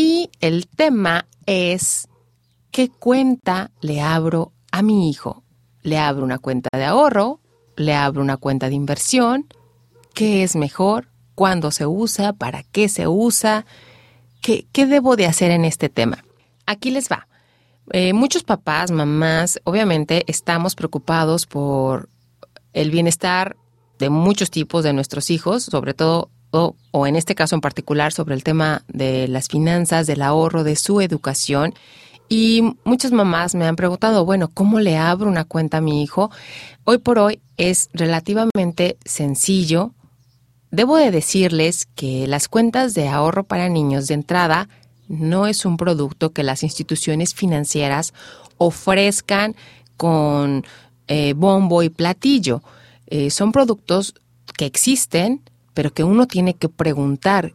Y el tema es, ¿qué cuenta le abro a mi hijo? ¿Le abro una cuenta de ahorro? ¿Le abro una cuenta de inversión? ¿Qué es mejor? ¿Cuándo se usa? ¿Para qué se usa? ¿Qué, debo de hacer en este tema? Aquí les va. Eh, muchos papás, mamás, obviamente estamos preocupados por el bienestar de muchos tipos de nuestros hijos, sobre todo o, o, en este caso en particular sobre el tema de las finanzas, del ahorro, de su educación. Y muchas mamás me han preguntado, bueno, ¿cómo le abro una cuenta a mi hijo? Hoy por hoy es relativamente sencillo. Debo de decirles que las cuentas de ahorro para niños de entrada no es un producto que las instituciones financieras ofrezcan con eh, bombo y platillo. Eh, son productos que existen, pero que uno tiene que preguntar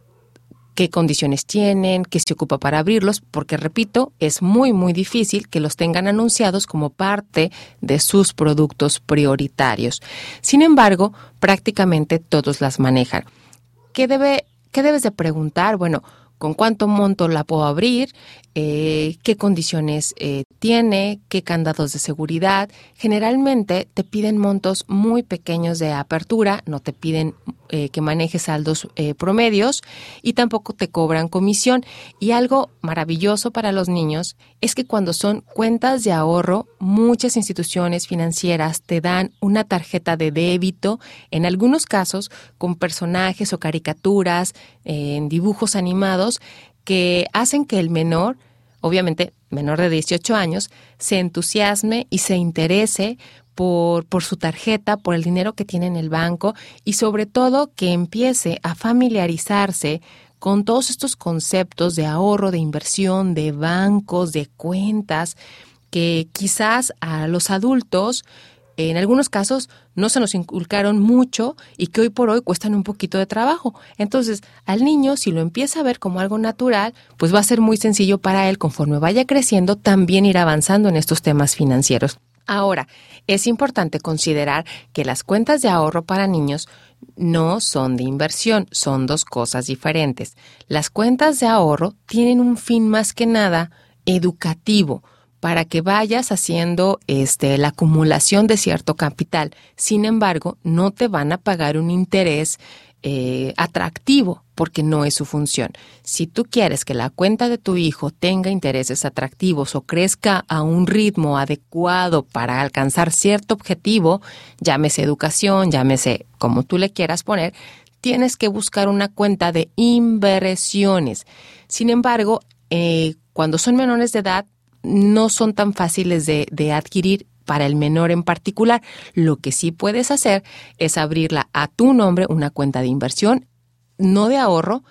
qué condiciones tienen, qué se ocupa para abrirlos, porque repito, es muy, muy difícil que los tengan anunciados como parte de sus productos prioritarios. Sin embargo, prácticamente todos las manejan. ¿Qué, debe, qué debes de preguntar? Bueno, con cuánto monto la puedo abrir, eh, qué condiciones eh, tiene, qué candados de seguridad. Generalmente te piden montos muy pequeños de apertura, no te piden eh, que manejes saldos promedios y tampoco te cobran comisión. Y algo maravilloso para los niños es que cuando son cuentas de ahorro, muchas instituciones financieras te dan una tarjeta de débito, en algunos casos con personajes o caricaturas, en dibujos animados, que hacen que el menor, obviamente menor de 18 años, se entusiasme y se interese por, por, su tarjeta, por el dinero que tiene en el banco y sobre todo que empiece a familiarizarse con todos estos conceptos de ahorro, de inversión, de bancos, de cuentas, que quizás a los adultos en algunos casos no se nos inculcaron mucho y que hoy por hoy cuestan un poquito de trabajo. Entonces, al niño, si lo empieza a ver como algo natural, pues va a ser muy sencillo para él, conforme vaya creciendo, también ir avanzando en estos temas financieros. Ahora, es importante considerar que las cuentas de ahorro para niños no son de inversión, son dos cosas diferentes. Las cuentas de ahorro tienen un fin más que nada educativo para que vayas haciendo este, la acumulación de cierto capital. Sin embargo, no te van a pagar un interés eh, atractivo porque no es su función. Si tú quieres que la cuenta de tu hijo tenga intereses atractivos o crezca a un ritmo adecuado para alcanzar cierto objetivo, llámese educación, llámese como tú le quieras poner, tienes que buscar una cuenta de inversiones. Sin embargo, eh, cuando son menores de edad, no son tan fáciles de, adquirir para el menor en particular. Lo que sí puedes hacer es abrirla a tu nombre, una cuenta de inversión, no de ahorro,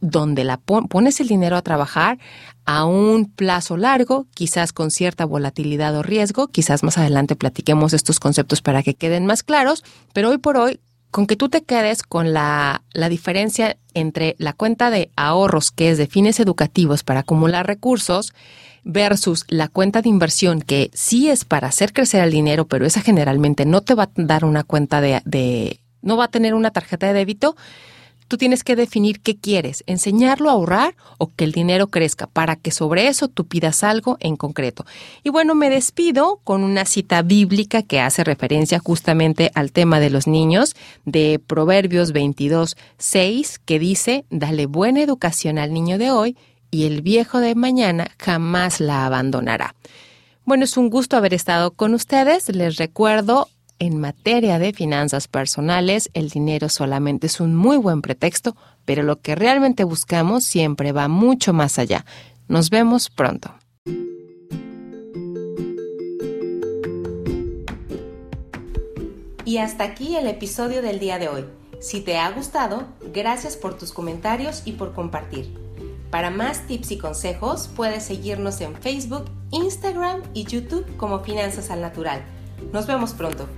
donde la pones el dinero a trabajar a un plazo largo, quizás con cierta volatilidad o riesgo. Quizás más adelante platiquemos estos conceptos para que queden más claros, pero hoy por hoy, con que tú te quedes con la, la diferencia entre la cuenta de ahorros, que es de fines educativos para acumular recursos, versus la cuenta de inversión que sí es para hacer crecer el dinero, pero esa generalmente no te va a dar una cuenta de, de no va a tener una tarjeta de débito, tú tienes que definir qué quieres, enseñarlo a ahorrar o que el dinero crezca, para que sobre eso tú pidas algo en concreto. Y bueno, me despido con una cita bíblica que hace referencia justamente al tema de los niños, de Proverbios 22, 6, que dice, dale buena educación al niño de hoy y el viejo de mañana jamás la abandonará. Bueno, es un gusto haber estado con ustedes. Les recuerdo, en materia de finanzas personales, el dinero solamente es un muy buen pretexto, pero lo que realmente buscamos siempre va mucho más allá. Nos vemos pronto. Y hasta aquí el episodio del día de hoy. Si te ha gustado, gracias por tus comentarios y por compartir. Para más tips y consejos puedes seguirnos en Facebook, Instagram y YouTube como Finanzas al Natural. Nos vemos pronto.